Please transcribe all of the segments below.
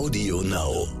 Audio Now.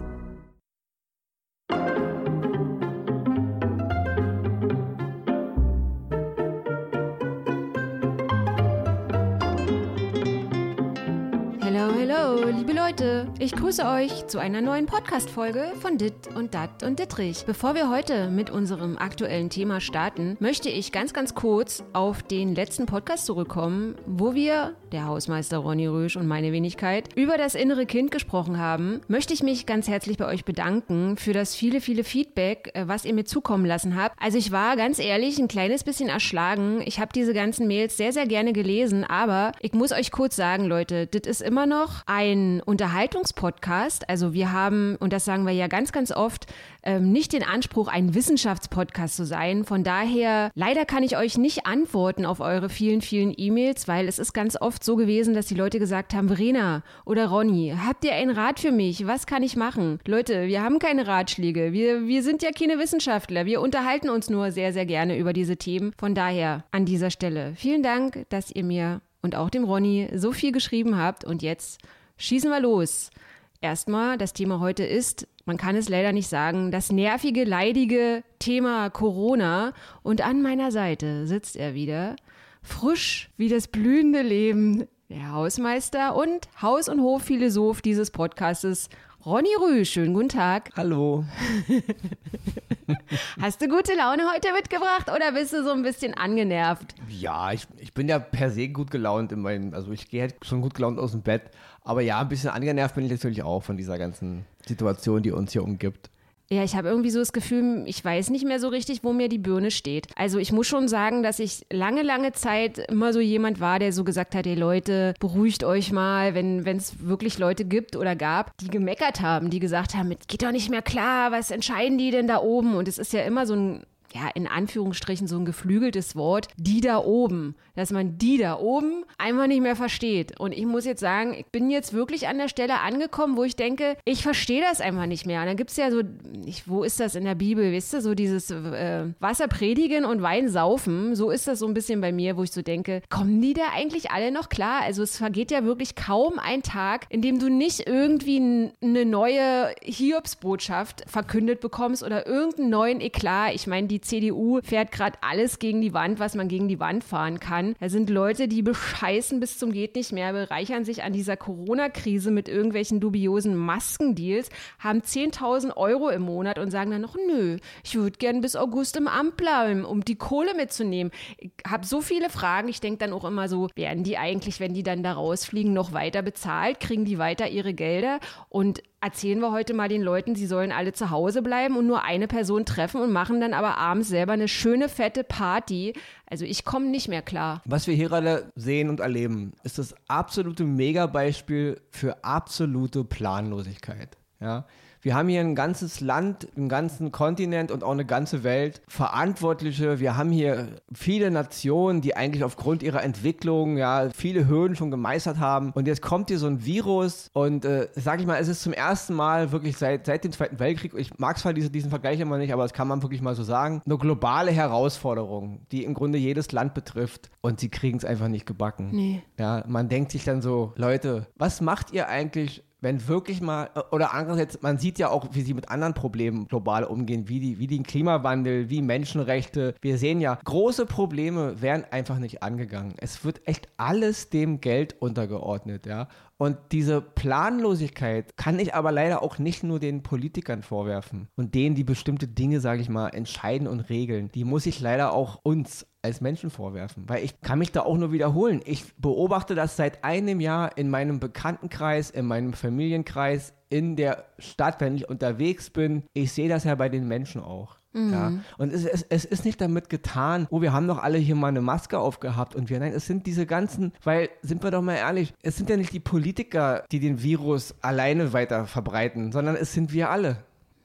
Leute. Ich grüße euch zu einer neuen Podcast-Folge von Dit und Dat und Dittrich. Bevor wir heute mit unserem aktuellen Thema starten, möchte ich ganz, ganz kurz auf den letzten Podcast zurückkommen, wo wir, der Hausmeister Ronny Rösch und meine Wenigkeit, über das innere Kind gesprochen haben. Möchte ich mich ganz herzlich bei euch bedanken für das viele, viele Feedback, äh, was ihr mir zukommen lassen habt. Also ich war ganz ehrlich ein kleines bisschen erschlagen. Ich habe diese ganzen Mails sehr, sehr gerne gelesen, aber ich muss euch kurz sagen, Leute, das ist immer noch ein Unterhaltungspodcast. Also wir haben, und das sagen wir ja ganz, ganz oft, ähm, nicht den Anspruch, ein Wissenschaftspodcast zu sein. Von daher, leider kann ich euch nicht antworten auf eure vielen, vielen E-Mails, weil es ist ganz oft so gewesen, dass die Leute gesagt haben, Verena oder Ronny, habt ihr einen Rat für mich? Was kann ich machen? Leute, wir haben keine Ratschläge. Wir, wir sind ja keine Wissenschaftler. Wir unterhalten uns nur sehr, sehr gerne über diese Themen. Von daher an dieser Stelle vielen Dank, dass ihr mir und auch dem Ronny so viel geschrieben habt. Und jetzt schießen wir los. Erstmal, das Thema heute ist, man kann es leider nicht sagen, das nervige, leidige Thema Corona. Und an meiner Seite sitzt er wieder, frisch wie das blühende Leben, der Hausmeister und Haus- und Hofphilosoph dieses Podcastes, Ronny Rüh. Schönen guten Tag. Hallo. Hast du gute Laune heute mitgebracht oder bist du so ein bisschen angenervt? Ja, ich, ich bin ja per se gut gelaunt in meinem, also ich gehe halt schon gut gelaunt aus dem Bett. Aber ja, ein bisschen angenervt bin ich natürlich auch von dieser ganzen Situation, die uns hier umgibt. Ja, ich habe irgendwie so das Gefühl, ich weiß nicht mehr so richtig, wo mir die Birne steht. Also ich muss schon sagen, dass ich lange, lange Zeit immer so jemand war, der so gesagt hat, hey Leute, beruhigt euch mal, wenn es wirklich Leute gibt oder gab, die gemeckert haben, die gesagt haben, es geht doch nicht mehr klar, was entscheiden die denn da oben? Und es ist ja immer so ein ja, in Anführungsstrichen so ein geflügeltes Wort, die da oben, dass man die da oben einfach nicht mehr versteht. Und ich muss jetzt sagen, ich bin jetzt wirklich an der Stelle angekommen, wo ich denke, ich verstehe das einfach nicht mehr. Und dann gibt es ja so, ich, wo ist das in der Bibel, wisst ihr, so dieses äh, Wasser predigen und Wein saufen, so ist das so ein bisschen bei mir, wo ich so denke, kommen die da eigentlich alle noch klar? Also es vergeht ja wirklich kaum ein Tag, in dem du nicht irgendwie eine neue Hiobsbotschaft verkündet bekommst oder irgendeinen neuen Eklat. Ich meine, die die CDU fährt gerade alles gegen die Wand, was man gegen die Wand fahren kann. Da sind Leute, die bescheißen bis zum geht nicht mehr, bereichern sich an dieser Corona-Krise mit irgendwelchen dubiosen Maskendeals, haben 10.000 Euro im Monat und sagen dann noch, nö, ich würde gern bis August im Amt bleiben, um die Kohle mitzunehmen. Ich habe so viele Fragen. Ich denke dann auch immer so, werden die eigentlich, wenn die dann da rausfliegen, noch weiter bezahlt? Kriegen die weiter ihre Gelder? Und erzählen wir heute mal den Leuten, sie sollen alle zu Hause bleiben und nur eine Person treffen und machen dann aber abends selber eine schöne fette Party. Also ich komme nicht mehr klar. Was wir hier gerade sehen und erleben, ist das absolute Megabeispiel für absolute Planlosigkeit. Ja, wir haben hier ein ganzes Land, einen ganzen Kontinent und auch eine ganze Welt Verantwortliche. Wir haben hier viele Nationen, die eigentlich aufgrund ihrer Entwicklung ja viele Hürden schon gemeistert haben. Und jetzt kommt hier so ein Virus und äh, sag ich mal, es ist zum ersten Mal wirklich seit, seit dem Zweiten Weltkrieg, ich mag zwar diese, diesen Vergleich immer nicht, aber das kann man wirklich mal so sagen, eine globale Herausforderung, die im Grunde jedes Land betrifft. Und sie kriegen es einfach nicht gebacken. Nee. Ja, man denkt sich dann so, Leute, was macht ihr eigentlich wenn wirklich mal, oder andererseits, man sieht ja auch, wie sie mit anderen Problemen global umgehen, wie, die, wie den Klimawandel, wie Menschenrechte. Wir sehen ja, große Probleme werden einfach nicht angegangen. Es wird echt alles dem Geld untergeordnet, ja. Und diese Planlosigkeit kann ich aber leider auch nicht nur den Politikern vorwerfen und denen, die bestimmte Dinge, sage ich mal, entscheiden und regeln. Die muss ich leider auch uns als Menschen vorwerfen, weil ich kann mich da auch nur wiederholen. Ich beobachte das seit einem Jahr in meinem Bekanntenkreis, in meinem Familienkreis, in der Stadt, wenn ich unterwegs bin. Ich sehe das ja bei den Menschen auch. Mhm. Ja. Und es, es, es, ist nicht damit getan, oh, wir haben doch alle hier mal eine Maske aufgehabt und wir, nein, es sind diese ganzen, weil, sind wir doch mal ehrlich, es sind ja nicht die Politiker, die den Virus alleine weiter verbreiten, sondern es sind wir alle.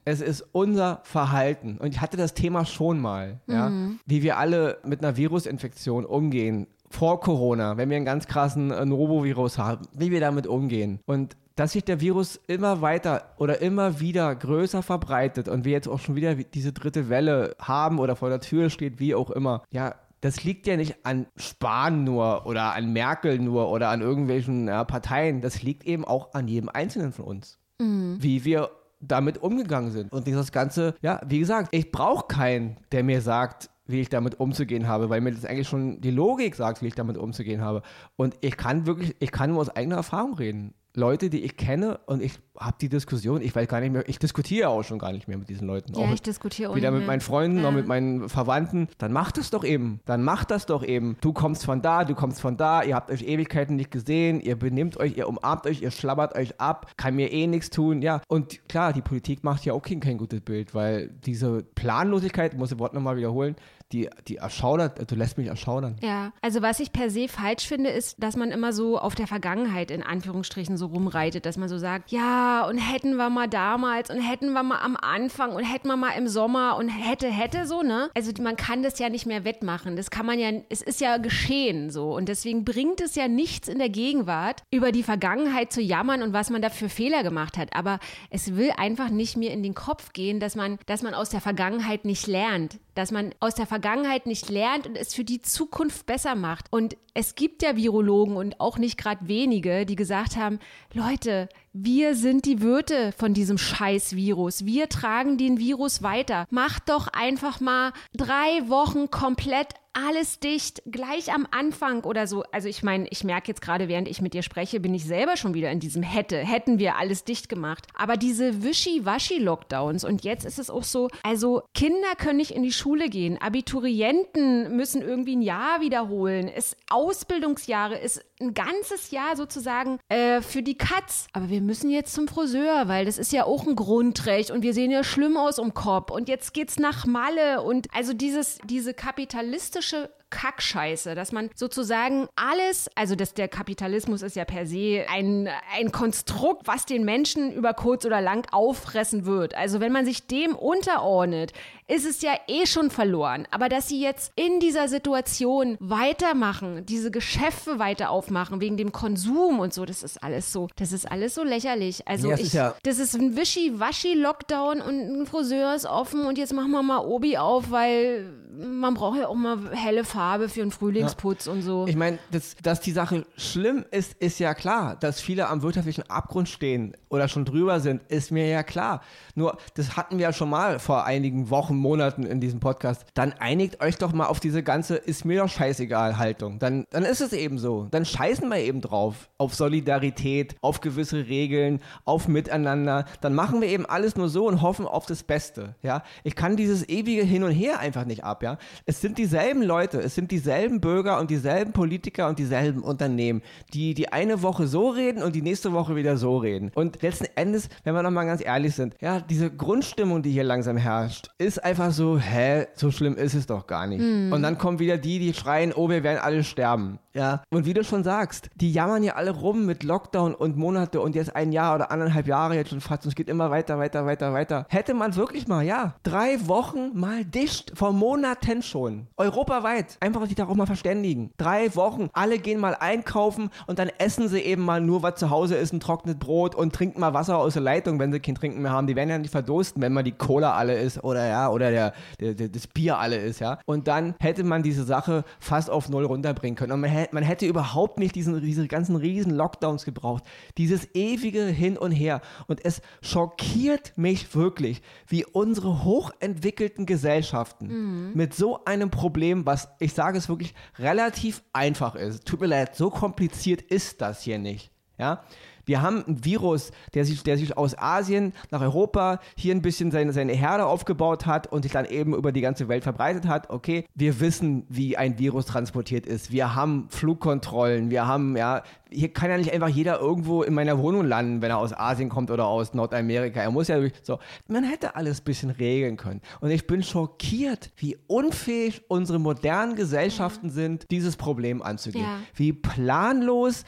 Es ist unser Verhalten. Und ich hatte das Thema schon mal, mhm. ja, wie wir alle mit einer Virusinfektion umgehen vor Corona, wenn wir einen ganz krassen äh, Novovirus haben, wie wir damit umgehen. Und dass sich der Virus immer weiter oder immer wieder größer verbreitet und wir jetzt auch schon wieder diese dritte Welle haben oder vor der Tür steht, wie auch immer. Ja, das liegt ja nicht an Spahn nur oder an Merkel nur oder an irgendwelchen ja, Parteien. Das liegt eben auch an jedem Einzelnen von uns. mhm. wie wir damit umgegangen sind. Und dieses Ganze, ja, wie gesagt, ich brauche keinen, der mir sagt, wie ich damit umzugehen habe, weil mir das eigentlich schon die Logik sagt, wie ich damit umzugehen habe. Und ich kann wirklich, ich kann nur aus eigener Erfahrung reden. Leute, die ich kenne und ich habe die Diskussion, ich weiß gar nicht mehr, ich diskutiere auch schon gar nicht mehr mit diesen Leuten. Ja, auch ich diskutiere Weder mit meinen Freunden ja. noch mit meinen Verwandten. Dann macht es doch eben. Dann macht das doch eben. Du kommst von da, du kommst von da, ihr habt euch Ewigkeiten nicht gesehen, ihr benimmt euch, ihr umarmt euch, ihr schlabbert euch ab, kann mir eh nichts tun. Ja, und klar, die Politik macht ja auch kein, kein gutes Bild, weil diese Planlosigkeit, muss ich das Wort nochmal wiederholen, die, die erschaudert, du lässt mich erschaudern. Ja, also was ich per se falsch finde, ist, dass man immer so auf der Vergangenheit in Anführungsstrichen so rumreitet, dass man so sagt, ja, und hätten wir mal damals und hätten wir mal am Anfang und hätten wir mal im Sommer und hätte, hätte so, ne? Also man kann das ja nicht mehr wettmachen. Das kann man ja, es ist ja geschehen so. Und deswegen bringt es ja nichts in der Gegenwart, über die Vergangenheit zu jammern und was man da für Fehler gemacht hat. Aber es will einfach nicht mir in den Kopf gehen, dass man, dass man aus der Vergangenheit nicht lernt dass man aus der Vergangenheit nicht lernt und es für die Zukunft besser macht. Und es gibt ja Virologen und auch nicht gerade wenige, die gesagt haben, Leute, wir sind die Wirte von diesem Scheiß-Virus. Wir tragen den Virus weiter. Macht doch einfach mal drei Wochen komplett alles dicht, gleich am Anfang oder so. Also ich meine, ich merke jetzt gerade, während ich mit dir spreche, bin ich selber schon wieder in diesem hätte, hätten wir alles dicht gemacht. Aber diese Wischi-Waschi-Lockdowns und jetzt ist es auch so, also Kinder können nicht in die Schule gehen, Abiturienten müssen irgendwie ein Jahr wiederholen, es Ausbildungsjahre ist ein ganzes Jahr sozusagen äh, für die Katz. Aber wir müssen jetzt zum Friseur, weil das ist ja auch ein Grundrecht und wir sehen ja schlimm aus um Kopf und jetzt geht's nach Malle und also dieses, diese kapitalistische Kackscheiße, dass man sozusagen alles, also dass der Kapitalismus ist ja per se ein, ein Konstrukt, was den Menschen über kurz oder lang auffressen wird. Also wenn man sich dem unterordnet, ist es ja eh schon verloren. Aber dass sie jetzt in dieser Situation weitermachen, diese Geschäfte weiter aufmachen, wegen dem Konsum und so, das ist alles so, das ist alles so lächerlich. Also ja, ich, ist ja das ist ein Wischi-Waschi-Lockdown und ein Friseur ist offen und jetzt machen wir mal Obi auf, weil man braucht ja auch mal helle Farbe für einen Frühlingsputz ja. und so. Ich meine, dass, dass die Sache schlimm ist, ist ja klar. Dass viele am wirtschaftlichen Abgrund stehen oder schon drüber sind, ist mir ja klar. Nur, das hatten wir ja schon mal vor einigen Wochen, Monaten in diesem Podcast. Dann einigt euch doch mal auf diese ganze ist mir doch scheißegal Haltung. Dann, dann ist es eben so. Dann scheißen wir eben drauf. Auf Solidarität, auf gewisse Regeln, auf Miteinander. Dann machen wir eben alles nur so und hoffen auf das Beste. Ja, ich kann dieses ewige Hin und Her einfach nicht ab. Ja, es sind dieselben Leute, es sind dieselben Bürger und dieselben Politiker und dieselben Unternehmen, die die eine Woche so reden und die nächste Woche wieder so reden. Und letzten Endes, wenn wir nochmal ganz ehrlich sind, ja, diese Grundstimmung, die hier langsam herrscht, ist einfach so, hä, so schlimm ist es doch gar nicht. Mhm. Und dann kommen wieder die, die schreien, oh, wir werden alle sterben. Ja. Und wie du schon sagst, die jammern ja alle rum mit Lockdown und Monate und jetzt ein Jahr oder anderthalb Jahre jetzt schon fast und es geht immer weiter, weiter, weiter, weiter. Hätte man wirklich mal, ja, drei Wochen mal dicht, vor Monaten schon. Europaweit. Einfach sich darauf mal verständigen. Drei Wochen. Alle gehen mal einkaufen und dann essen sie eben mal nur, was zu Hause ist, ein trockenes Brot und trinken mal Wasser aus der Leitung, wenn sie kein Trinken mehr haben. Die werden ja nicht verdursten, wenn mal die Cola alle ist oder ja, oder der, der, der, das Bier alle ist, ja. Und dann hätte man diese Sache fast auf null runterbringen können. Und man, hätte, man hätte überhaupt nicht diesen, diese ganzen riesen Lockdowns gebraucht. Dieses ewige Hin und Her. Und es schockiert mich wirklich, wie unsere hochentwickelten Gesellschaften mhm. mit so einem Problem, was ich sage es wirklich relativ einfach ist. Tut mir leid, so kompliziert ist das hier nicht. Ja, wir haben ein Virus, der sich, der sich aus Asien nach Europa hier ein bisschen seine, seine Herde aufgebaut hat und sich dann eben über die ganze Welt verbreitet hat. Okay, wir wissen, wie ein Virus transportiert ist. Wir haben Flugkontrollen. Wir haben, ja, hier kann ja nicht einfach jeder irgendwo in meiner Wohnung landen, wenn er aus Asien kommt oder aus Nordamerika. Er muss ja durch, so. Man hätte alles ein bisschen regeln können. Und ich bin schockiert, wie unfähig unsere modernen Gesellschaften sind, dieses Problem anzugehen. Ja. Wie planlos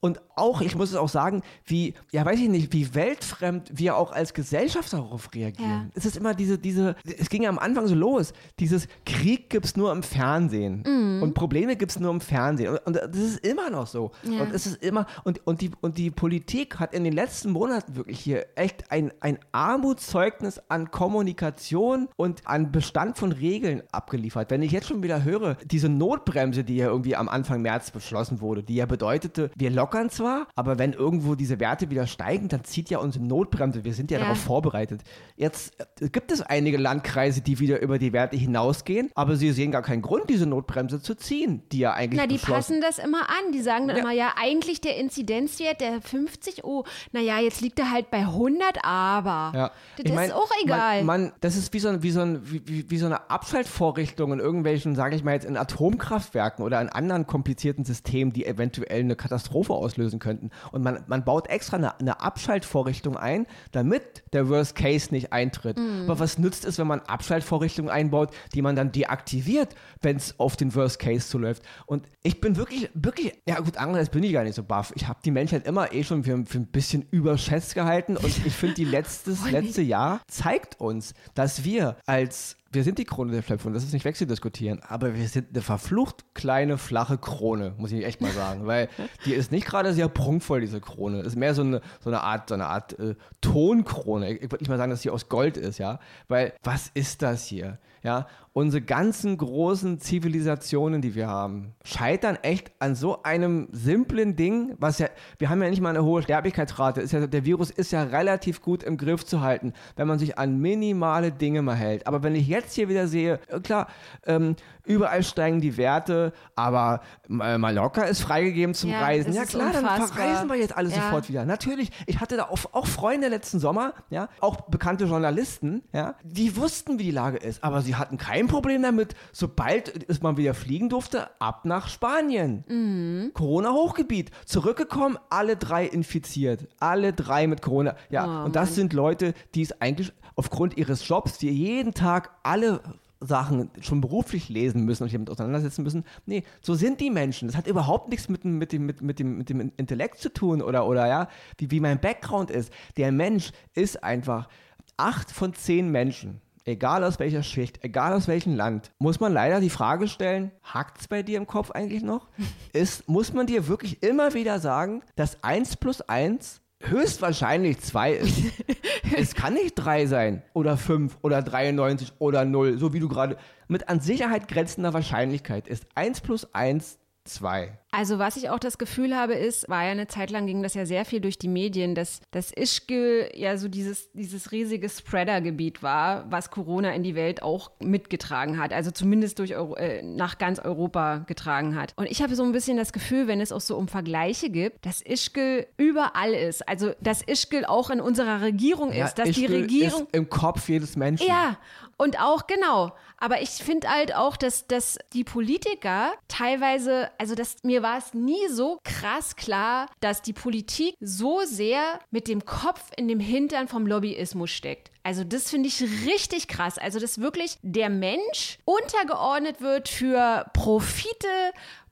und auch, ich muss es auch sagen, wie, ja, weiß ich nicht, wie weltfremd wir auch als Gesellschaft darauf reagieren. Ja. Es ist immer diese, diese, es ging ja am Anfang so los, dieses Krieg gibt es nur im Fernsehen mhm. und Probleme gibt es nur im Fernsehen. Und, und, das ist immer noch so. Ja. Und es ist immer, und, und, die, und die Politik hat in den letzten Monaten wirklich hier echt ein, ein Armutszeugnis an Kommunikation und an Bestand von Regeln abgeliefert. Wenn ich jetzt schon wieder höre, diese Notbremse, die ja irgendwie am Anfang März beschlossen wurde, die ja bedeutete, wir locken lockern zwar, aber wenn irgendwo diese Werte wieder steigen, dann zieht ja unsere Notbremse. Wir sind ja, Ja. darauf vorbereitet. Jetzt äh, gibt es einige Landkreise, die wieder über die Werte hinausgehen, aber sie sehen gar keinen Grund, diese Notbremse zu ziehen, die ja eigentlich Na, die passen das immer an. Die sagen dann Ja. immer, ja, eigentlich der Inzidenzwert, der 50, oh, naja, jetzt liegt er halt bei 100, aber. Ja. Das Ich mein, ist auch egal. Man, man, das ist wie so, ein, wie, so ein, wie, wie, wie so eine Abschaltvorrichtung in irgendwelchen, sage ich mal jetzt, in Atomkraftwerken oder in anderen komplizierten Systemen, die eventuell eine Katastrophe auslösen könnten. Und man, man baut extra eine, eine Abschaltvorrichtung ein, damit der Worst Case nicht eintritt. Mhm. Aber was nützt es, wenn man Abschaltvorrichtungen einbaut, die man dann deaktiviert, wenn es auf den Worst Case zuläuft? Und ich bin wirklich, wirklich, ja gut, andererseits bin ich gar nicht so baff. Ich habe die Menschheit immer eh schon für, für ein bisschen überschätzt gehalten und ich finde, die letztes, letzte Jahr zeigt uns, dass wir als wir sind die Krone der Schöpfung, das ist nicht wegzudiskutieren, aber wir sind eine verflucht kleine, flache Krone, muss ich echt mal sagen, weil die ist nicht gerade sehr prunkvoll, diese Krone. Ist mehr so eine, so eine Art, so eine Art äh, Tonkrone. Ich, ich würde nicht mal sagen, dass sie aus Gold ist, ja, weil was ist das hier? Ja, unsere ganzen großen Zivilisationen, die wir haben, scheitern echt an so einem simplen Ding, was ja, wir haben ja nicht mal eine hohe Sterblichkeitsrate. Ist ja, der Virus ist ja relativ gut im Griff zu halten, wenn man sich an minimale Dinge mal hält. Aber wenn ich jetzt hier wieder sehe, äh, klar, ähm, überall steigen die Werte, aber Mallorca ist freigegeben zum Ja, Reisen. Ja klar, dann verreisen wir jetzt alle Ja. sofort wieder. Natürlich, ich hatte da auch, auch Freunde letzten Sommer, ja, auch bekannte Journalisten, ja, die wussten, wie die Lage ist, aber sie hatten kein Problem damit, sobald es man wieder fliegen durfte, ab nach Spanien. Mhm. Corona-Hochgebiet. Zurückgekommen, alle drei infiziert. Alle drei mit Corona. Ja, Oh, und das Mann. sind Leute, die es eigentlich aufgrund ihres Jobs, die jeden Tag alle Sachen schon beruflich lesen müssen und sich damit auseinandersetzen müssen. Nee, so sind die Menschen. Das hat überhaupt nichts mit, dem- mit, dem, mit, mit, dem, mit dem Intellekt zu tun oder, oder ja, wie, wie mein Background ist. Der Mensch ist einfach acht von zehn Menschen. Egal aus welcher Schicht, egal aus welchem Land, muss man leider die Frage stellen, hakt's bei dir im Kopf eigentlich noch? Ist, muss man dir wirklich immer wieder sagen, dass 1 plus 1 höchstwahrscheinlich 2 ist. es kann nicht 3 sein oder 5 oder 93 oder 0, so wie du gerade mit an Sicherheit grenzender Wahrscheinlichkeit ist 1 plus 1 2. Also was ich auch das Gefühl habe, ist, war ja eine Zeit lang ging das ja sehr viel durch die Medien, dass das Ischgl ja so dieses, dieses riesige Spreader-Gebiet war, was Corona in die Welt auch mitgetragen hat, also zumindest durch Euro, äh, nach ganz Europa getragen hat. Und ich habe so ein bisschen das Gefühl, wenn es auch so um Vergleiche gibt, dass Ischgl überall ist, also dass Ischgl auch in unserer Regierung ist, dass die Ischgl Regierung ist im Kopf jedes Menschen. ja, und auch, genau. Aber ich finde halt auch, dass, dass die Politiker teilweise, also das, mir war es nie so krass klar, dass die Politik so sehr mit dem Kopf in dem Hintern vom Lobbyismus steckt. Also das finde ich richtig krass. Also dass wirklich der Mensch untergeordnet wird für Profite,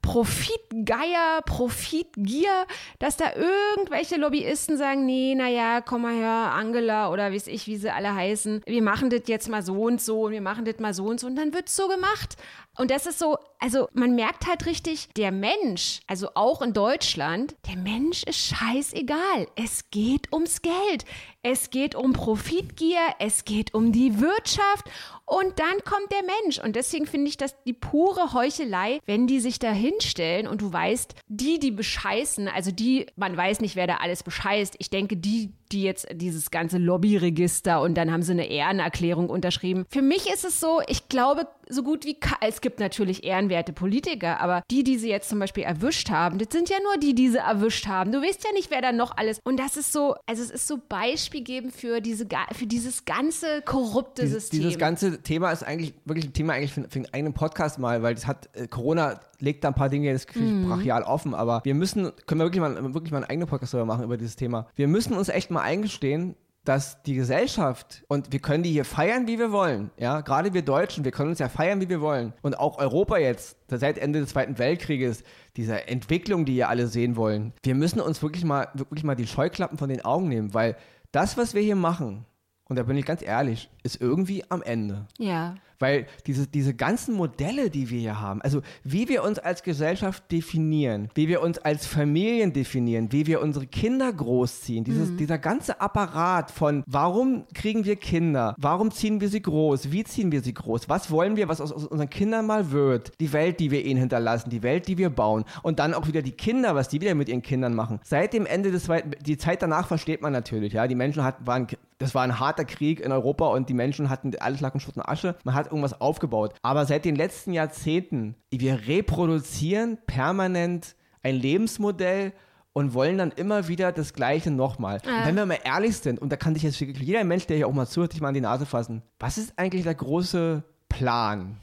Profitgeier, Profitgier, dass da irgendwelche Lobbyisten sagen, nee, naja, komm mal her, Angela oder weiß ich, wie sie alle heißen, wir machen das jetzt mal so und so und wir machen das mal so und so und dann wird's so gemacht. Und das ist so, also man merkt halt richtig, der Mensch, also auch in Deutschland, der Mensch ist scheißegal. Es geht ums Geld. Es geht um Profitgier, es geht um die Wirtschaft und dann kommt der Mensch. Und deswegen finde ich das die pure Heuchelei, wenn die sich da hinstellen und du weißt, die, die bescheißen, also die, man weiß nicht, wer da alles bescheißt. Ich denke, die, die jetzt dieses ganze Lobbyregister und dann haben sie eine Ehrenerklärung unterschrieben. Für mich ist es so, ich glaube, so gut wie, es gibt natürlich ehrenwerte Politiker, aber die, die sie jetzt zum Beispiel erwischt haben, das sind ja nur die, die sie erwischt haben. Du weißt ja nicht, wer da noch alles. Und das ist so, also es ist so beispielgebend für diese, für dieses ganze korrupte Dieses, System. dieses ganze Thema ist eigentlich wirklich ein Thema eigentlich für, für einen eigenen Podcast mal, weil das hat äh, Corona legt da ein paar Dinge jetzt Mhm. brachial offen, aber wir müssen können wir wirklich mal wirklich mal einen eigenen Podcast darüber machen über dieses Thema. Wir müssen uns echt mal eingestehen, dass die Gesellschaft und wir können die hier feiern, wie wir wollen, ja, gerade wir Deutschen, wir können uns ja feiern, wie wir wollen und auch Europa jetzt seit Ende des Zweiten Weltkrieges diese Entwicklung, die ihr alle sehen wollen. Wir müssen uns wirklich mal wirklich mal die Scheuklappen von den Augen nehmen, weil das, was wir hier machen, und da bin ich ganz ehrlich, ist irgendwie am Ende. ja. Weil diese, diese ganzen Modelle, die wir hier haben, also wie wir uns als Gesellschaft definieren, wie wir uns als Familien definieren, wie wir unsere Kinder großziehen, dieses, mhm. dieser ganze Apparat von warum kriegen wir Kinder, warum ziehen wir sie groß, wie ziehen wir sie groß, was wollen wir, was aus, aus unseren Kindern mal wird, die Welt, die wir ihnen hinterlassen, die Welt, die wir bauen und dann auch wieder die Kinder, was die wieder mit ihren Kindern machen. Seit dem Ende des Zweiten, die Zeit danach versteht man natürlich, ja, die Menschen hatten, waren das war ein harter Krieg in Europa und die Menschen hatten alles lag in Schutt und Asche. Man hat irgendwas aufgebaut. Aber seit den letzten Jahrzehnten, wir reproduzieren permanent ein Lebensmodell und wollen dann immer wieder das Gleiche nochmal. Ja. Wenn wir mal ehrlich sind, und da kann sich jetzt jeder Mensch, der hier auch mal zuhört, sich mal an die Nase fassen, was ist eigentlich der große Plan?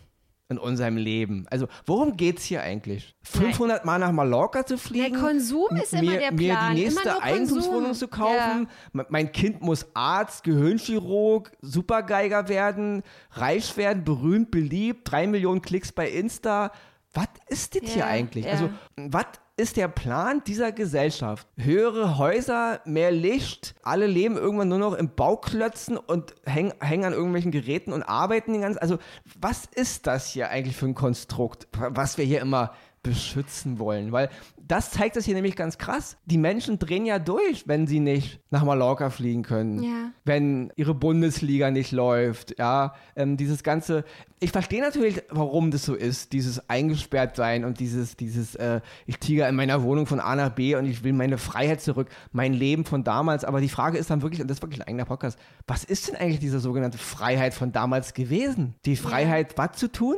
In unserem Leben. Also, worum geht es hier eigentlich? 500 Mal nach Mallorca zu fliegen? Der Konsum ist mir, immer der Plan. Mir die nächste Eigentumswohnung zu kaufen? Ja. Mein Kind muss Arzt, Gehirnchirurg, Supergeiger werden, reich werden, berühmt, beliebt, drei Millionen Klicks bei Insta. Was ist das ja, hier eigentlich? Ja. Also, was ist der Plan dieser Gesellschaft? Höhere Häuser, mehr Licht, alle leben irgendwann nur noch in Bauklötzen und hängen, hängen an irgendwelchen Geräten und arbeiten den ganzen. Also, was ist das hier eigentlich für ein Konstrukt, was wir hier immer beschützen wollen? Weil das zeigt das hier nämlich ganz krass. Die Menschen drehen ja durch, wenn sie nicht nach Mallorca fliegen können. Ja. Wenn ihre Bundesliga nicht läuft. Ja, ähm, dieses ganze. Ich verstehe natürlich, warum das so ist, dieses eingesperrt sein und dieses, dieses, äh, ich tiger in meiner Wohnung von A nach B und ich will meine Freiheit zurück, mein Leben von damals. Aber die Frage ist dann wirklich, und das ist wirklich ein eigener Podcast, was ist denn eigentlich diese sogenannte Freiheit von damals gewesen? Die Freiheit, ja. was zu tun?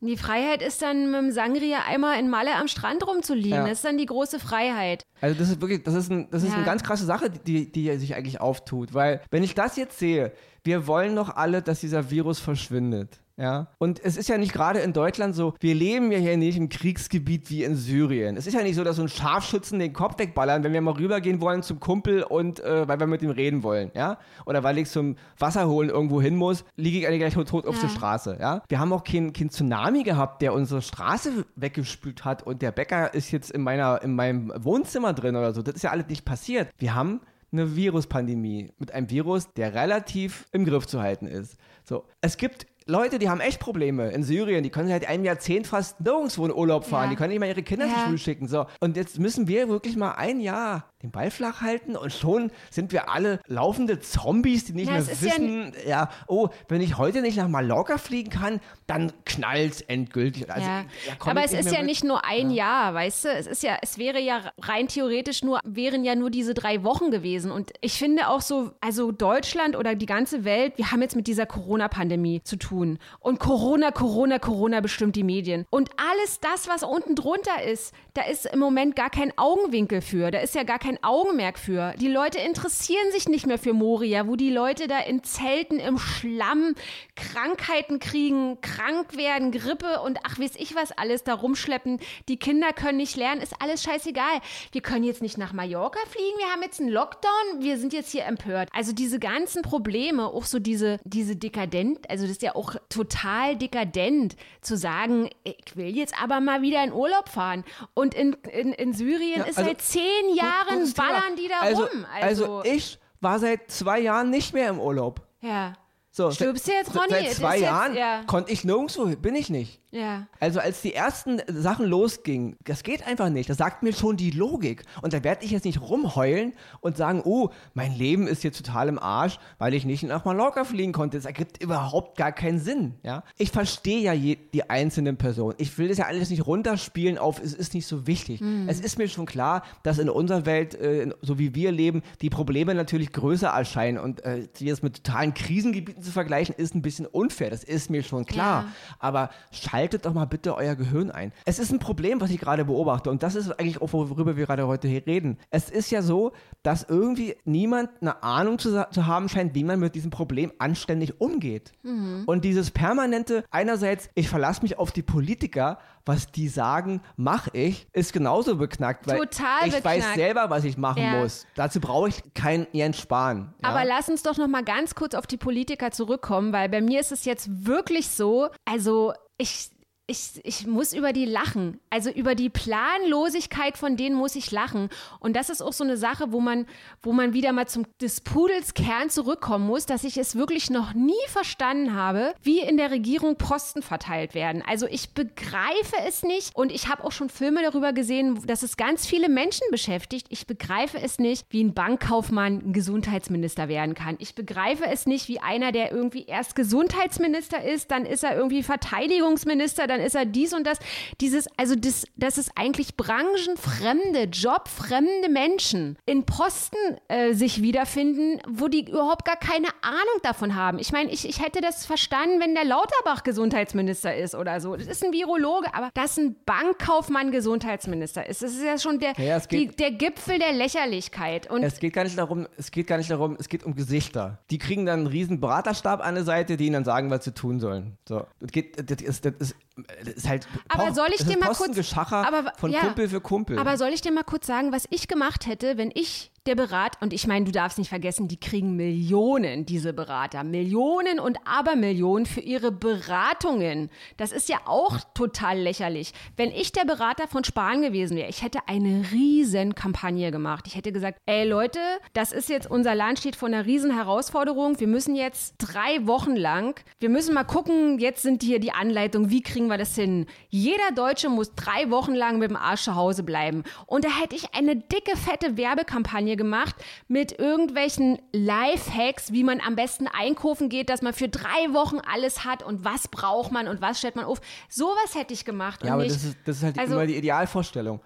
Die Freiheit ist dann mit dem Sangria-Eimer in Malle am Strand rumzuliegen. Ja. Das ist dann die große Freiheit. Also das ist wirklich, das ist, ein, das ist ja. eine ganz krasse Sache, die, die sich eigentlich auftut. Weil, wenn ich das jetzt sehe, wir wollen doch alle, dass dieser Virus verschwindet. Ja. Und es ist ja nicht gerade in Deutschland so, wir leben ja hier nicht im Kriegsgebiet wie in Syrien. Es ist ja nicht so, dass so ein Scharfschützen den Kopf wegballern, wenn wir mal rübergehen wollen zum Kumpel und äh, weil wir mit ihm reden wollen, ja. Oder weil ich zum Wasser holen irgendwo hin muss, liege ich eigentlich gleich tot ja. auf der Straße, ja. Wir haben auch keinen kein Tsunami gehabt, der unsere Straße weggespült hat und der Bäcker ist jetzt in meiner, in meinem Wohnzimmer drin oder so. Das ist ja alles nicht passiert. Wir haben eine Viruspandemie mit einem Virus, der relativ im Griff zu halten ist. So, es gibt Leute, die haben echt Probleme in Syrien, die können seit einem Jahrzehnt fast nirgendwo in Urlaub fahren, ja. die können nicht mal ihre Kinder ja. zur Schule schicken. So. Und jetzt müssen wir wirklich mal ein Jahr den Ball flach halten und schon sind wir alle laufende Zombies, die nicht ja, mehr wissen, ja, ja, oh, wenn ich heute nicht nach Mallorca fliegen kann, dann knallt's endgültig. Also, ja. Aber es ist ja mit. nicht nur ein Jahr, weißt du? Es ist ja, es wäre ja rein theoretisch nur, wären ja nur diese drei Wochen gewesen. Und ich finde auch so, also Deutschland oder die ganze Welt, wir haben jetzt mit dieser Corona-Pandemie zu tun. Und Corona, Corona, Corona bestimmt die Medien. Und alles das, was unten drunter ist, da ist im Moment gar kein Augenwinkel für. Da ist ja gar kein kein Augenmerk für. Die Leute interessieren sich nicht mehr für Moria, wo die Leute da in Zelten im Schlamm Krankheiten kriegen, krank werden, Grippe und ach weiß ich was alles da rumschleppen. Die Kinder können nicht lernen, ist alles scheißegal. Wir können jetzt nicht nach Mallorca fliegen, wir haben jetzt einen Lockdown, wir sind jetzt hier empört. Also diese ganzen Probleme, auch so diese, diese dekadent, also das ist ja auch total dekadent zu sagen, ich will jetzt aber mal wieder in Urlaub fahren. Und in, in, in Syrien ja, ist also, seit zehn Jahren ballern die da also, rum. Also, also ich war seit zwei Jahren nicht mehr im Urlaub. Ja. So, Stirbst du jetzt, Ronny? Seit zwei Jahren jetzt, ja. konnte ich nirgendwo, bin ich nicht. Ja. Also als die ersten Sachen losgingen, das geht einfach nicht. Das sagt mir schon die Logik. Und da werde ich jetzt nicht rumheulen und sagen, oh, mein Leben ist jetzt total im Arsch, weil ich nicht nach Mallorca fliegen konnte. Das ergibt überhaupt gar keinen Sinn. Ja? Ich verstehe ja je, die einzelnen Personen. Ich will das ja alles nicht runterspielen auf, es ist nicht so wichtig. Mhm. Es ist mir schon klar, dass in unserer Welt, äh, so wie wir leben, die Probleme natürlich größer erscheinen. Und äh, jetzt mit totalen Krisengebieten zu vergleichen, ist ein bisschen unfair. Das ist mir schon klar. Ja. Aber schalt schaltet doch mal bitte euer Gehirn ein. Es ist ein Problem, was ich gerade beobachte und das ist eigentlich auch, worüber wir gerade heute reden. Es ist ja so, dass irgendwie niemand eine Ahnung zu, zu haben scheint, wie man mit diesem Problem anständig umgeht. Mhm. Und dieses permanente, einerseits, ich verlasse mich auf die Politiker, was die sagen, mache ich, ist genauso beknackt, weil Total ich beknackt. weiß selber, was ich machen ja. muss. Dazu brauche ich keinen Jens Spahn. Ja? Aber lass uns doch noch mal ganz kurz auf die Politiker zurückkommen, weil bei mir ist es jetzt wirklich so, also ich ich, ich muss über die lachen. Also über die Planlosigkeit von denen muss ich lachen. Und das ist auch so eine Sache, wo man, wo man wieder mal zum des Pudels Kern zurückkommen muss, dass ich es wirklich noch nie verstanden habe, wie in der Regierung Posten verteilt werden. Also ich begreife es nicht und ich habe auch schon Filme darüber gesehen, dass es ganz viele Menschen beschäftigt. Ich begreife es nicht, wie ein Bankkaufmann ein Gesundheitsminister werden kann. Ich begreife es nicht, wie einer, der irgendwie erst Gesundheitsminister ist, dann ist er irgendwie Verteidigungsminister, dann ist er dies und das. Dieses, also das, das ist eigentlich branchenfremde, jobfremde Menschen in Posten äh, sich wiederfinden, wo die überhaupt gar keine Ahnung davon haben. Ich meine, ich, ich hätte das verstanden, wenn der Lauterbach Gesundheitsminister ist oder so. Das ist ein Virologe, aber dass ein Bankkaufmann Gesundheitsminister ist, das ist ja schon der, Ja, die, der Gipfel der Lächerlichkeit. Und Es geht gar nicht darum, es geht gar nicht darum, es geht um Gesichter. Die kriegen dann einen riesen Beraterstab an der Seite, die ihnen dann sagen, was sie tun sollen. So, das geht, das ist, das ist, ist halt. Aber soll ich dir mal kurz- aber- von ja. Kumpel für Kumpel. Aber soll ich dir mal kurz sagen, was ich gemacht hätte, wenn ich der Berat, und ich meine, du darfst nicht vergessen, die kriegen Millionen, diese Berater, Millionen und Abermillionen für ihre Beratungen. Das ist ja auch total lächerlich. Wenn ich der Berater von Spahn gewesen wäre, ich hätte eine riesen Kampagne gemacht. Ich hätte gesagt, ey Leute, das ist jetzt, unser Land steht vor einer riesen Herausforderung. Wir müssen jetzt drei Wochen lang, wir müssen mal gucken, jetzt sind hier die Anleitungen, wie kriegen wir das hin? Jeder Deutsche muss drei Wochen lang mit dem Arsch zu Hause bleiben. Und da hätte ich eine dicke, fette Werbekampagne gemacht mit irgendwelchen Lifehacks, wie man am besten einkaufen geht, dass man für drei Wochen alles hat und was braucht man und was stellt man auf. Sowas hätte ich gemacht. Ja, aber nicht, das ist, das ist halt also- immer die Idealvorstellung.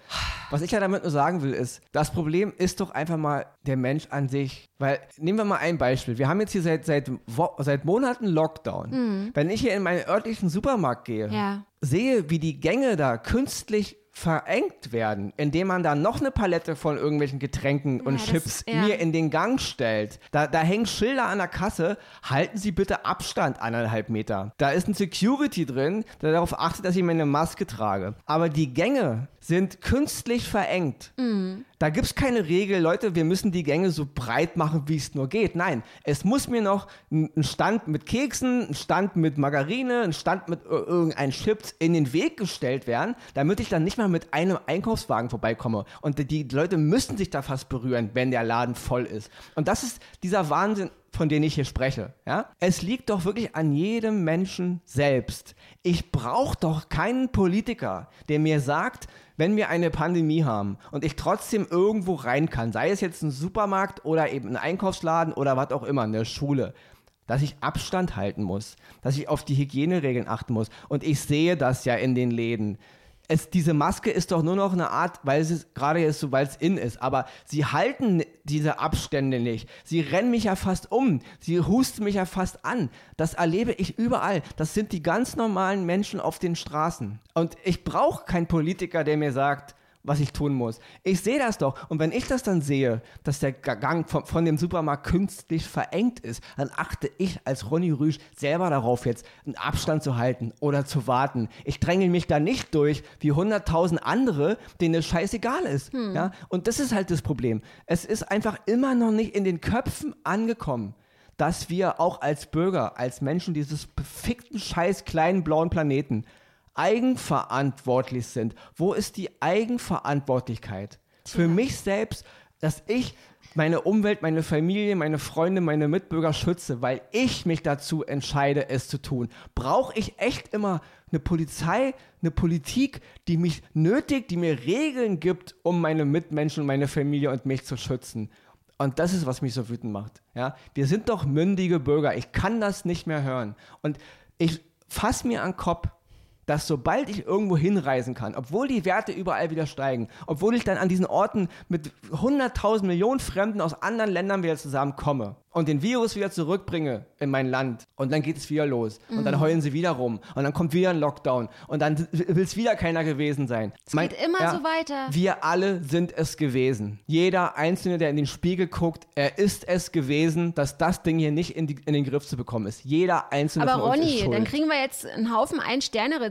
Was ich ja damit nur sagen will, ist, das Problem ist doch einfach mal der Mensch an sich. Weil, nehmen wir mal ein Beispiel. Wir haben jetzt hier seit, seit, seit Monaten Lockdown. Wenn ich hier in meinen örtlichen Supermarkt gehe, Mhm. Ja. sehe, wie die Gänge da künstlich verengt werden, indem man da noch eine Palette von irgendwelchen Getränken und das- Chips ja. mir in den Gang stellt. Da, da hängen Schilder an der Kasse, halten Sie bitte Abstand anderthalb Meter. Da ist ein Security drin, der darauf achtet, dass ich meine Maske trage. Aber die Gänge sind künstlich verengt. Da gibt es keine Regel, Leute, wir müssen die Gänge so breit machen, wie es nur geht. Nein, es muss mir noch ein Stand mit Keksen, ein Stand mit Margarine, ein Stand mit ir- irgendein Chips in den Weg gestellt werden, damit ich dann nicht mal mit einem Einkaufswagen vorbeikomme. Und die Leute müssen sich da fast berühren, wenn der Laden voll ist. Und das ist dieser Wahnsinn, von dem ich hier spreche. Ja? Es liegt doch wirklich an jedem Menschen selbst. Ich brauche doch keinen Politiker, der mir sagt, wenn wir eine Pandemie haben und ich trotzdem irgendwo rein kann, sei es jetzt ein Supermarkt oder eben ein Einkaufsladen oder was auch immer, eine Schule, dass ich Abstand halten muss, dass ich auf die Hygieneregeln achten muss. Und ich sehe das ja in den Läden. Es, diese Maske ist doch nur noch eine Art, weil es gerade jetzt so, weil es in ist, aber sie halten diese Abstände nicht. Sie rennen mich ja fast um. Sie husten mich ja fast an. Das erlebe ich überall. Das sind die ganz normalen Menschen auf den Straßen. Und ich brauche keinen Politiker, der mir sagt, was ich tun muss. Ich sehe das doch. Und wenn ich das dann sehe, dass der Gang von, von dem Supermarkt künstlich verengt ist, dann achte ich als Ronny Rüsch selber darauf, jetzt einen Abstand zu halten oder zu warten. Ich dränge mich da nicht durch wie hunderttausend andere, denen es scheißegal ist. Ja? Und das ist halt das Problem. Es ist einfach immer noch nicht in den Köpfen angekommen dass wir auch als Bürger, als Menschen dieses befickten scheiß kleinen blauen Planeten eigenverantwortlich sind. Wo ist die Eigenverantwortlichkeit? Für mich selbst, dass ich meine Umwelt, meine Familie, meine Freunde, meine Mitbürger schütze, weil ich mich dazu entscheide, es zu tun. Brauche ich echt immer eine Polizei, eine Politik, die mich nötigt, die mir Regeln gibt, um meine Mitmenschen, meine Familie und mich zu schützen? Und das ist, was mich so wütend macht. Ja? Wir sind doch mündige Bürger. Ich kann das nicht mehr hören. Und ich fasse mir an den Kopf, dass sobald ich irgendwo hinreisen kann, obwohl die Werte überall wieder steigen, obwohl ich dann an diesen Orten mit 100.000 Millionen Fremden aus anderen Ländern wieder zusammenkomme und den Virus wieder zurückbringe in mein Land und dann geht es wieder los und dann heulen sie wieder rum und dann kommt wieder ein Lockdown und dann will es wieder keiner gewesen sein. Es geht immer so weiter. Wir alle sind es gewesen. Jeder Einzelne, der in den Spiegel guckt, er ist es gewesen, dass das Ding hier nicht in, die, in den Griff zu bekommen ist. Jeder Einzelne Aber Ronny, dann kriegen wir jetzt einen Haufen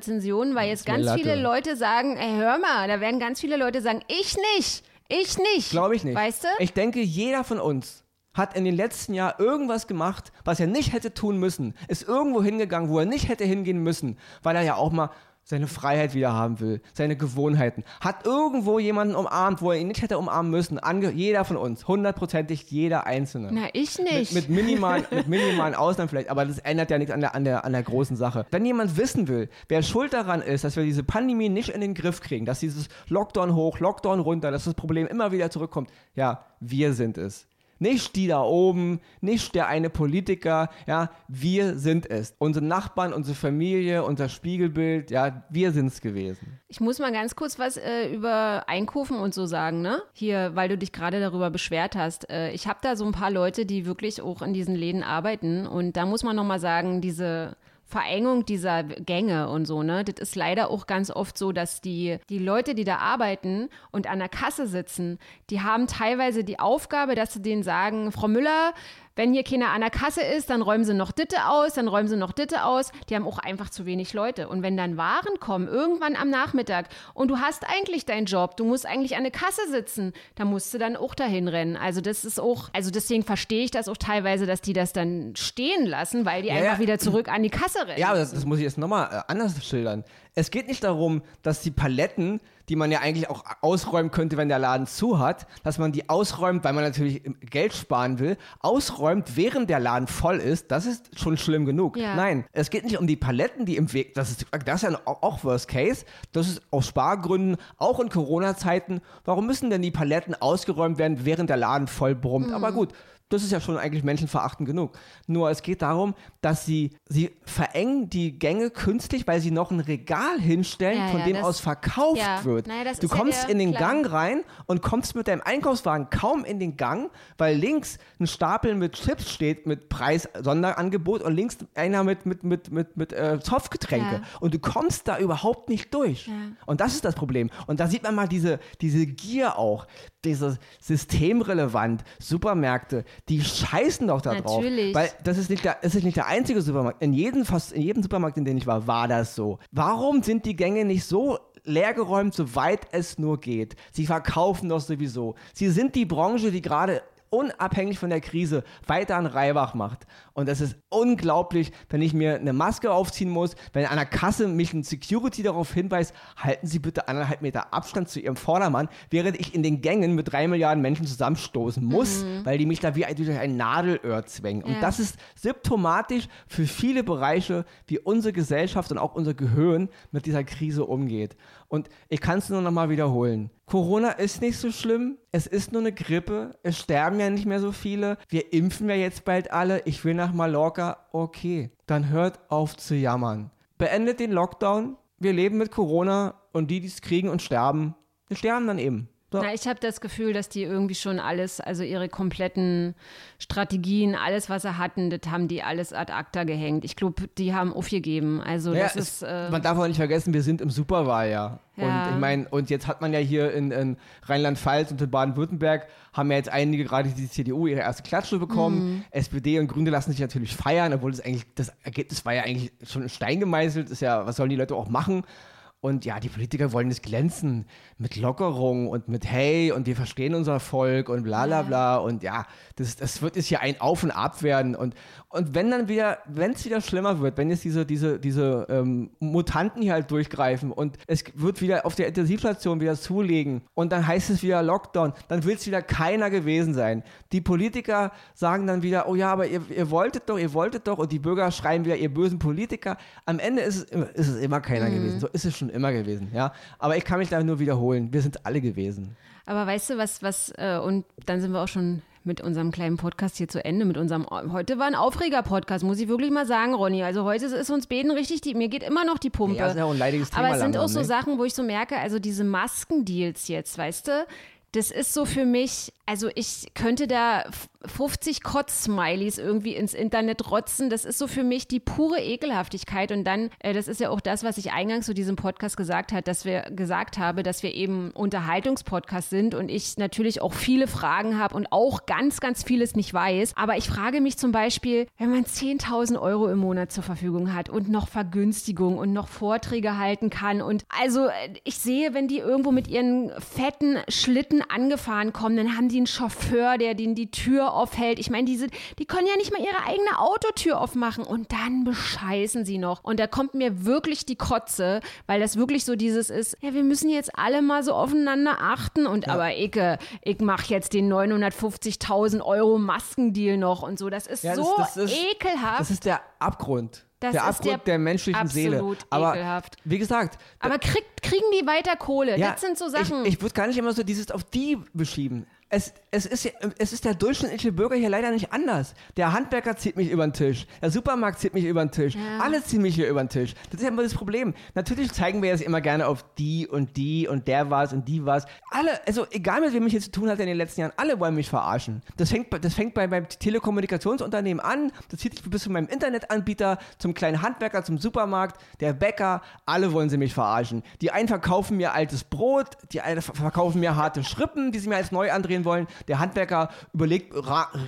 Ein-Sterne-Rezensionen, weil jetzt mir ganz Latte. viele Leute sagen, ey, hör mal, da werden ganz viele Leute sagen, ich nicht, ich nicht. Glaube ich nicht. Weißt du? Ich denke, jeder von uns hat in den letzten Jahren irgendwas gemacht, was er nicht hätte tun müssen. Ist irgendwo hingegangen, wo er nicht hätte hingehen müssen, weil er ja auch mal seine Freiheit wieder haben will, seine Gewohnheiten, hat irgendwo jemanden umarmt, wo er ihn nicht hätte umarmen müssen. Ange jeder von uns, hundertprozentig jeder Einzelne. Na, ich nicht. Mit, mit, minimal, mit minimalen Ausnahmen vielleicht, aber das ändert ja nichts an der, an, der, an der großen Sache. Wenn jemand wissen will, wer schuld daran ist, dass wir diese Pandemie nicht in den Griff kriegen, dass dieses Lockdown hoch, Lockdown runter, dass das Problem immer wieder zurückkommt, ja, wir sind es. Nicht die da oben, nicht der eine Politiker, ja, wir sind es. Unsere Nachbarn, unsere Familie, unser Spiegelbild, ja, wir sind es gewesen. Ich muss mal ganz kurz was äh, über Einkaufen und so sagen, ne? Hier, weil du dich gerade darüber beschwert hast. Äh, ich habe da so ein paar Leute, die wirklich auch in diesen Läden arbeiten und da muss man nochmal sagen, diese Verengung dieser Gänge und so, ne? Das ist leider auch ganz oft so, dass die, die Leute, die da arbeiten und an der Kasse sitzen, die haben teilweise die Aufgabe, dass sie denen sagen, Frau Müller, wenn hier keiner an der Kasse ist, dann räumen sie noch Ditte aus, dann räumen sie noch Ditte aus. Die haben auch einfach zu wenig Leute. Und wenn dann Waren kommen, irgendwann am Nachmittag, und du hast eigentlich deinen Job, du musst eigentlich an der Kasse sitzen, dann musst du dann auch dahin rennen. Also das ist auch, also deswegen verstehe ich das auch teilweise, dass die das dann stehen lassen, weil die ja, einfach ja. wieder zurück an die Kasse rennen. Ja, aber das, das muss ich jetzt nochmal äh, anders schildern. Es geht nicht darum, dass die Paletten die man ja eigentlich auch ausräumen könnte, wenn der Laden zu hat, dass man die ausräumt, weil man natürlich Geld sparen will, ausräumt, während der Laden voll ist, das ist schon schlimm genug. Ja. Nein, es geht nicht um die Paletten, die im Weg, das ist, das ist ja auch Worst Case, das ist aus Spargründen, auch in Corona-Zeiten, warum müssen denn die Paletten ausgeräumt werden, während der Laden voll brummt? Mhm. Aber gut, das ist ja schon eigentlich menschenverachtend genug. Nur es geht darum, dass sie, sie verengen die Gänge künstlich, weil sie noch ein Regal hinstellen, ja, von ja, dem das, aus verkauft ja. wird. Naja, du kommst in den klar. Gang rein und kommst mit deinem Einkaufswagen kaum in den Gang, weil links ein Stapel mit Chips steht mit Preis-Sonderangebot und links einer mit, mit, mit, mit, mit äh, Zopfgetränke. Und du kommst da überhaupt nicht durch. Und das ist das Problem. Und da sieht man mal diese, diese Gier auch, diese systemrelevant Supermärkte, die scheißen doch da drauf. Natürlich. Weil das ist nicht der, das ist nicht der einzige Supermarkt. In jedem, fast in jedem Supermarkt, in dem ich war, war das so. Warum sind die Gänge nicht so leergeräumt, soweit es nur geht? Sie verkaufen doch sowieso. Sie sind die Branche, die gerade unabhängig von der Krise weiter an Reibach macht. Und das ist unglaublich, wenn ich mir eine Maske aufziehen muss, wenn an der Kasse mich ein Security darauf hinweist, halten Sie bitte anderthalb Meter Abstand zu Ihrem Vordermann, während ich in den Gängen mit drei Milliarden Menschen zusammenstoßen muss, mhm. weil die mich da wie durch ein Nadelöhr zwängen. Und das ist symptomatisch für viele Bereiche, wie unsere Gesellschaft und auch unser Gehirn mit dieser Krise umgeht. Und ich kann es nur noch mal wiederholen. Corona ist nicht so schlimm. Es ist nur eine Grippe. Es sterben ja nicht mehr so viele. Wir impfen ja jetzt bald alle. Ich will nach Mallorca. Okay, dann hört auf zu jammern. Beendet den Lockdown. Wir leben mit Corona und die, die es kriegen und sterben, die sterben dann eben. So. Na, ich habe das Gefühl, dass die irgendwie schon alles, also ihre kompletten Strategien, alles, was sie hatten, das haben die alles ad acta gehängt. Ich glaube, die haben aufgegeben. Also ja, das ist. Äh, man darf auch nicht vergessen, wir sind im Superwahljahr. Ja. Und ich meine, und jetzt hat man ja hier in, in Rheinland-Pfalz und in Baden-Württemberg haben ja jetzt einige, gerade die CDU, ihre erste Klatsche bekommen. Mhm. SPD und Grüne lassen sich natürlich feiern, obwohl das eigentlich, das Ergebnis war ja eigentlich schon in Stein gemeißelt. Ist ja, was sollen die Leute auch machen? Und ja, die Politiker wollen es glänzen mit Lockerung und mit Hey und wir verstehen unser Volk und bla bla bla. Und ja, das, das wird jetzt hier ein Auf und Ab werden. Und, und wenn dann wieder, wenn es wieder schlimmer wird, wenn jetzt diese, diese, diese ähm, Mutanten hier halt durchgreifen und es wird wieder auf der Intensivstation wieder zulegen und dann heißt es wieder Lockdown, dann will es wieder keiner gewesen sein. Die Politiker sagen dann wieder, oh ja, aber ihr, ihr wolltet doch, ihr wolltet doch und die Bürger schreien wieder, ihr bösen Politiker. Am Ende ist es, ist es immer keiner mhm. gewesen. So ist es schon schon immer gewesen, ja. Aber ich kann mich da nur wiederholen. Wir sind alle gewesen. Aber weißt du, was, was, äh, und dann sind wir auch schon mit unserem kleinen Podcast hier zu Ende. Mit unserem, heute war ein Aufreger-Podcast, muss ich wirklich mal sagen, Ronny. Also heute ist uns beten richtig, die, mir geht immer noch die Pumpe. Ja, ist ja auch ein leidiges Thema Aber es sind auch so ne? Sachen, wo ich so merke, also diese Maskendeals jetzt, weißt du, das ist so für mich, also ich könnte da 50 Kotz-Smileys irgendwie ins Internet rotzen. Das ist so für mich die pure Ekelhaftigkeit. Und dann, äh, das ist ja auch das, was ich eingangs zu diesem Podcast gesagt hat, dass wir gesagt habe, dass wir eben Unterhaltungspodcast sind und ich natürlich auch viele Fragen habe und auch ganz, ganz vieles nicht weiß. Aber ich frage mich zum Beispiel, wenn man 10.000 Euro im Monat zur Verfügung hat und noch Vergünstigung und noch Vorträge halten kann und also äh, ich sehe, wenn die irgendwo mit ihren fetten Schlitten Kunden angefahren kommen, dann haben die einen Chauffeur, der denen die Tür aufhält. Ich meine, die, sind, die können ja nicht mal ihre eigene Autotür aufmachen und dann bescheißen sie noch. Und da kommt mir wirklich die Kotze, weil das wirklich so dieses ist, ja, wir müssen jetzt alle mal so aufeinander achten und ja. aber ich, ich mache jetzt den 950.000 Euro Maskendeal noch und so. Das ist ja, so das, das ist, ekelhaft. Das ist der Abgrund. Das der Abgrund der, der, menschlichen Seele. Aber ekelhaft. wie gesagt. Aber krieg, kriegen die weiter Kohle? Ja, das sind so Sachen. Ich, ich würde gar nicht immer so dieses auf die beschieben es, es, ist, es ist der durchschnittliche Bürger hier leider nicht anders. Der Handwerker zieht mich über den Tisch, der Supermarkt zieht mich über den Tisch, ja. alle ziehen mich hier über den Tisch. Das ist ja immer das Problem. Natürlich zeigen wir jetzt immer gerne auf die und die und der was und die was. Alle, also egal mit wem ich jetzt zu tun hatte in den letzten Jahren, alle wollen mich verarschen. Das fängt, das fängt bei, beim Telekommunikationsunternehmen an, das zieht sich bis zu meinem Internetanbieter, zum kleinen Handwerker, zum Supermarkt, der Bäcker, alle wollen sie mich verarschen. Die einen verkaufen mir altes Brot, die einen verkaufen mir harte Schrippen, die sie mir als neu andrehen gehen wollen. Der Handwerker überlegt,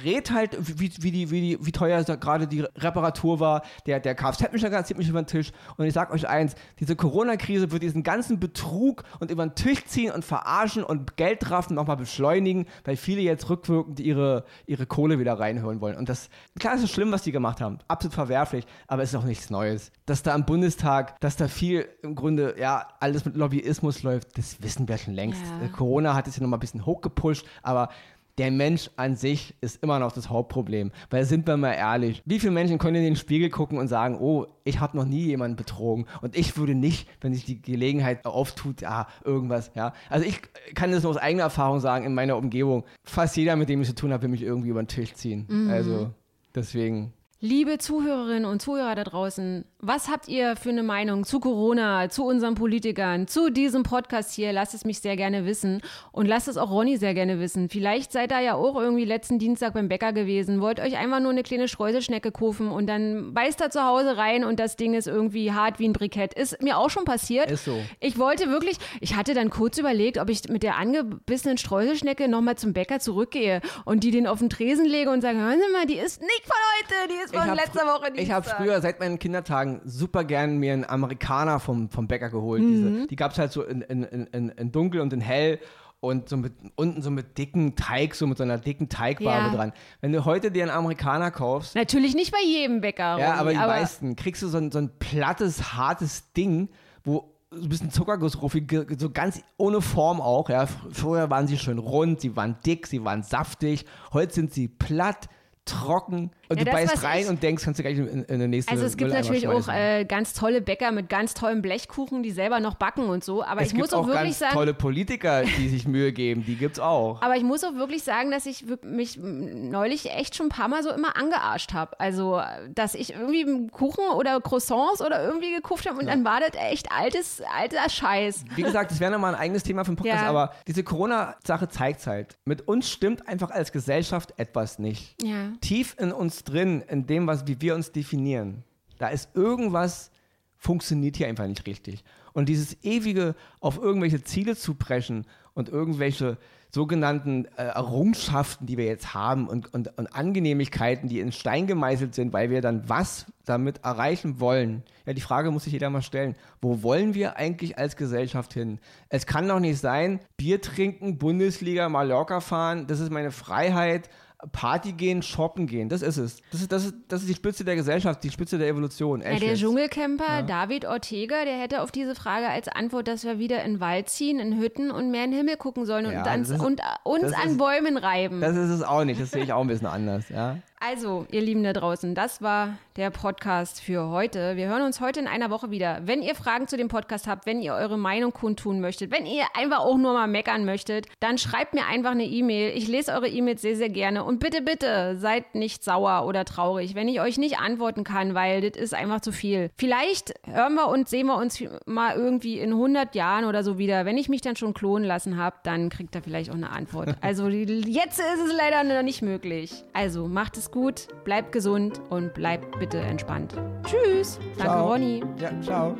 rät halt, wie, wie, die, wie, die, wie teuer gerade die Reparatur war. Der, der Kfz-Mechaniker zieht mich über den Tisch. Und ich sage euch eins, diese Corona-Krise wird diesen ganzen Betrug und über den Tisch ziehen und verarschen und Geldraffen nochmal beschleunigen, weil viele jetzt rückwirkend ihre, ihre Kohle wieder reinhören wollen. Und das, klar ist es schlimm, was die gemacht haben. Absolut verwerflich, aber es ist auch nichts Neues. Dass da am Bundestag, dass da viel im Grunde, ja, alles mit Lobbyismus läuft, das wissen wir schon längst. Ja. Corona hat es ja nochmal ein bisschen hochgepusht, aber der Mensch an sich ist immer noch das Hauptproblem. Weil sind wir mal ehrlich, wie viele Menschen können in den Spiegel gucken und sagen, oh, ich habe noch nie jemanden betrogen und ich würde nicht, wenn sich die Gelegenheit auftut, ja, irgendwas, ja. Also ich kann das nur aus eigener Erfahrung sagen, in meiner Umgebung, fast jeder, mit dem ich zu tun habe, will mich irgendwie über den Tisch ziehen. Mhm. Also deswegen Liebe Zuhörerinnen und Zuhörer da draußen, was habt ihr für eine Meinung zu Corona, zu unseren Politikern, zu diesem Podcast hier? Lasst es mich sehr gerne wissen und lasst es auch Ronny sehr gerne wissen. Vielleicht seid ihr ja auch irgendwie letzten Dienstag beim Bäcker gewesen, wollt euch einfach nur eine kleine Streuselschnecke kaufen und dann beißt er zu Hause rein und das Ding ist irgendwie hart wie ein Brikett. Ist mir auch schon passiert. Ist so. Ich wollte wirklich, ich hatte dann kurz überlegt, ob ich mit der angebissenen Streuselschnecke nochmal zum Bäcker zurückgehe und die den auf den Tresen lege und sage, hören Sie mal, die ist nicht von heute, die ist von letzter Woche Ich habe früher seit meinen Kindertagen super gern mir einen Amerikaner vom, vom Bäcker geholt. Mhm. Diese, die gab es halt so in, in, in, in dunkel und in hell und so mit, unten so mit dicken Teig, so mit so einer dicken Teigwabe ja. dran. Wenn du heute dir einen Amerikaner kaufst. Natürlich nicht bei jedem Bäcker. Ja, aber die aber meisten kriegst du so ein, so ein plattes, hartes Ding, wo so ein bisschen Zuckerguss drauf, so ganz ohne Form auch. Ja. Früher waren sie schön rund, sie waren dick, sie waren saftig. Heute sind sie platt, trocken und ja, du das, beißt rein ich, und denkst, kannst du gleich in, in der nächsten Also es gibt natürlich auch äh, ganz tolle Bäcker mit ganz tollen Blechkuchen, die selber noch backen und so. Aber es ich muss auch, auch wirklich ganz sagen, tolle Politiker, die sich Mühe geben, die gibt's auch. Aber ich muss auch wirklich sagen, dass ich mich neulich echt schon ein paar Mal so immer angearscht habe. Also, dass ich irgendwie Kuchen oder Croissants oder irgendwie gekauft habe und ja. dann war das echt altes, alter Scheiß. Wie gesagt, das wäre nochmal ein eigenes Thema für den Podcast, ja. aber diese Corona-Sache zeigt halt, mit uns stimmt einfach als Gesellschaft etwas nicht. Ja tief in uns drin, in dem, was, wie wir uns definieren, da ist irgendwas, funktioniert hier einfach nicht richtig. Und dieses ewige auf irgendwelche Ziele zu preschen und irgendwelche sogenannten äh, Errungenschaften, die wir jetzt haben und, und, und Angenehmlichkeiten, die in Stein gemeißelt sind, weil wir dann was damit erreichen wollen. Ja, die Frage muss sich jeder mal stellen. Wo wollen wir eigentlich als Gesellschaft hin? Es kann doch nicht sein, Bier trinken, Bundesliga, Mallorca fahren, das ist meine Freiheit, Party gehen, shoppen gehen. Das ist es. Das ist, das ist, das ist die Spitze der Gesellschaft, die Spitze der Evolution. Ja, der Dschungelcamper ja. David Ortega, der hätte auf diese Frage als Antwort, dass wir wieder in den Wald ziehen, in Hütten und mehr in den Himmel gucken sollen und, ja, ans, ist, und uns an ist, Bäumen reiben. Das ist es auch nicht. Das sehe ich auch ein bisschen anders. Ja. Also, ihr Lieben da draußen, das war der Podcast für heute. Wir hören uns heute in einer Woche wieder. Wenn ihr Fragen zu dem Podcast habt, wenn ihr eure Meinung kundtun möchtet, wenn ihr einfach auch nur mal meckern möchtet, dann schreibt mir einfach eine E-Mail. Ich lese eure E-Mails sehr, sehr gerne. Und bitte, bitte, seid nicht sauer oder traurig, wenn ich euch nicht antworten kann, weil das ist einfach zu viel. Vielleicht hören wir und sehen wir uns mal irgendwie in 100 Jahren oder so wieder. Wenn ich mich dann schon klonen lassen habe, dann kriegt ihr vielleicht auch eine Antwort. Also, jetzt ist es leider noch nicht möglich. Also, macht es gut, bleibt gesund und bleibt bitte entspannt. Tschüss. Danke, ciao. Ronny. Ja, ciao.